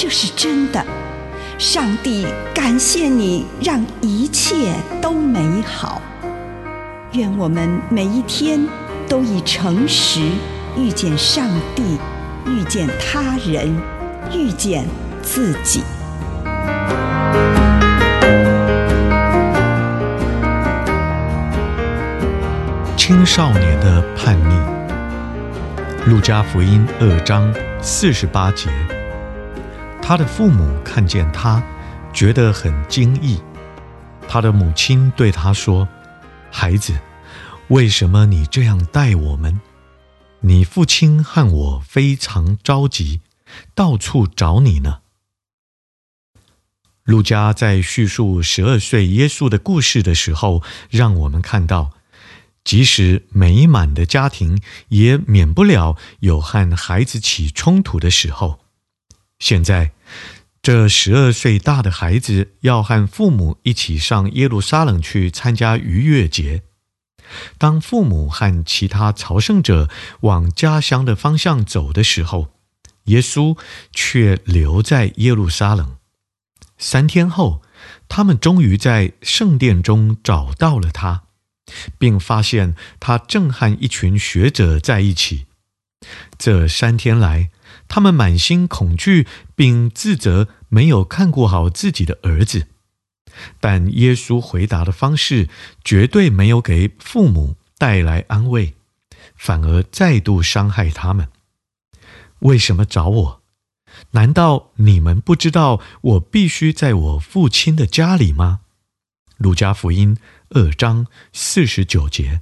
这是真的。上帝感谢你，让一切都美好。愿我们每一天都以诚实遇见上帝，遇见他人，遇见自己。青少年的叛逆，路加福音二章四十八节，他的父母看见他，觉得很惊异。他的母亲对他说：“孩子，为什么你这样待我们？你父亲和我非常着急，到处找你呢。”路加在叙述十二岁耶稣的故事的时候，让我们看到。即使美满的家庭，也免不了有和孩子起冲突的时候。现在，这十二岁大的孩子要和父母一起上耶路撒冷去参加逾越节。当父母和其他朝圣者往家乡的方向走的时候，耶稣却留在耶路撒冷。三天后，他们终于在圣殿中找到了他。并发现他正和一群学者在一起。这三天来，他们满心恐惧，并自责没有看顾好自己的儿子。但耶稣回答的方式绝对没有给父母带来安慰，反而再度伤害他们。为什么找我？难道你们不知道我必须在我父亲的家里吗？路加福音。二章四十九节，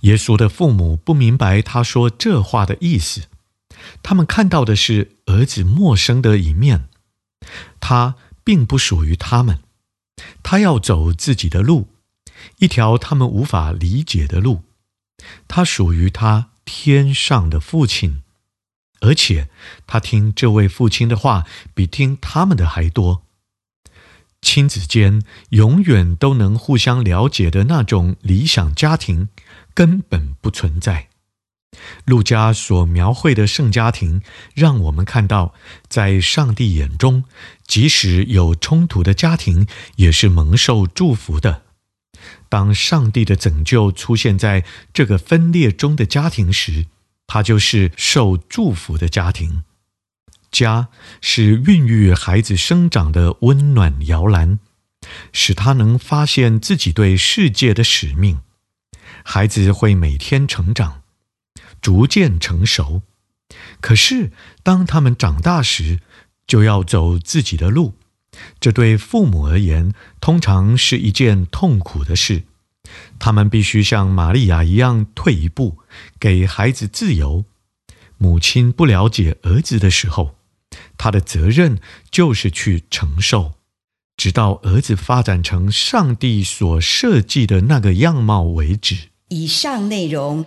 耶稣的父母不明白他说这话的意思，他们看到的是儿子陌生的一面，他并不属于他们，他要走自己的路，一条他们无法理解的路，他属于他天上的父亲，而且他听这位父亲的话比听他们的还多。亲子间永远都能互相了解的那种理想家庭根本不存在。路加所描绘的圣家庭，让我们看到，在上帝眼中，即使有冲突的家庭，也是蒙受祝福的。当上帝的拯救出现在这个分裂中的家庭时，它就是受祝福的家庭。家是孕育孩子生长的温暖摇篮，使他能发现自己对世界的使命。孩子会每天成长，逐渐成熟。可是，当他们长大时，就要走自己的路。这对父母而言，通常是一件痛苦的事。他们必须像玛利亚一样退一步，给孩子自由。母亲不了解儿子的时候，他的责任就是去承受，直到儿子发展成上帝所设计的那个样貌为止。以上内容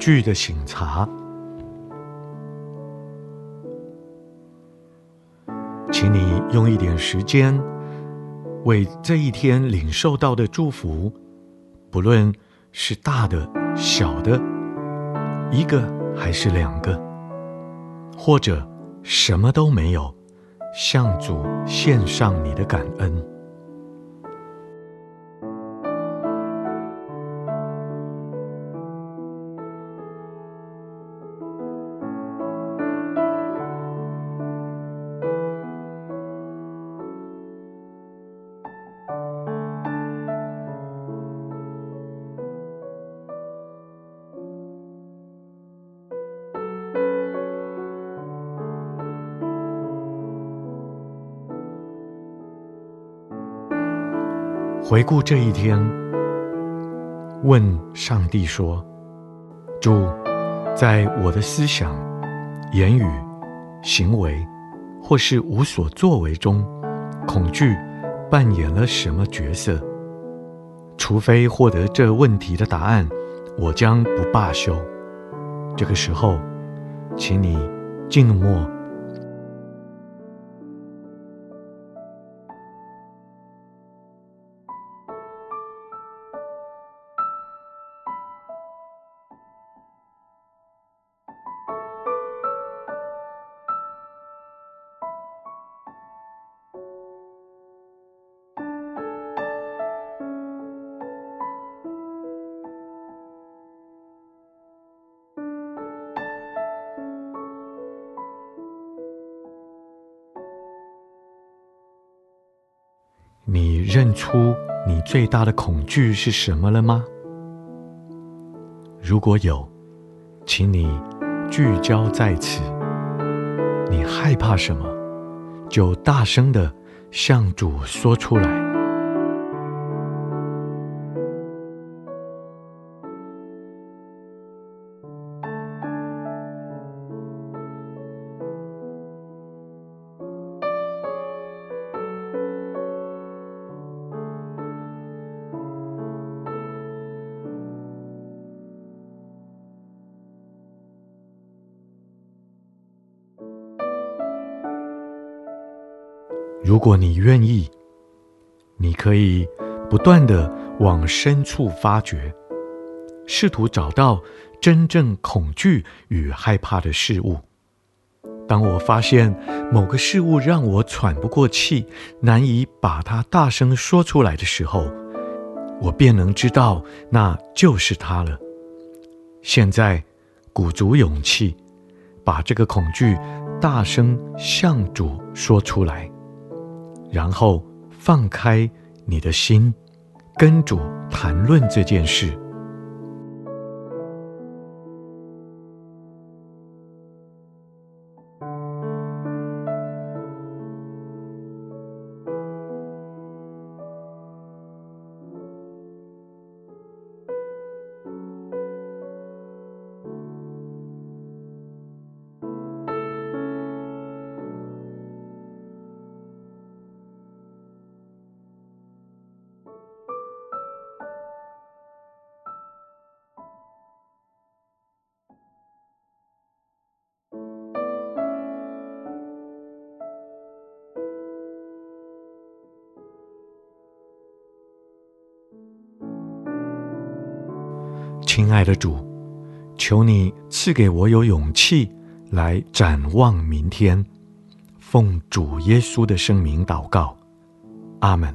恐惧的醒茶，请你用一点时间，为这一天领受到的祝福，不论是大的、小的，一个还是两个，或者什么都没有，向主献上你的感恩。回顾这一天，问上帝说：“主，在我的思想、言语、行为，或是无所作为中，恐惧扮演了什么角色？除非获得这问题的答案，我将不罢休。这个时候，请你静默。”你认出你最大的恐惧是什么了吗？如果有，请你聚焦在此。你害怕什么，就大声的向主说出来。如果你愿意，你可以不断地往深处发掘，试图找到真正恐惧与害怕的事物。当我发现某个事物让我喘不过气，难以把它大声说出来的时候，我便能知道那就是它了。现在，鼓足勇气，把这个恐惧大声向主说出来。然后放开你的心，跟主谈论这件事。亲爱的主，求你赐给我有勇气来展望明天。奉主耶稣的圣名祷告，阿门。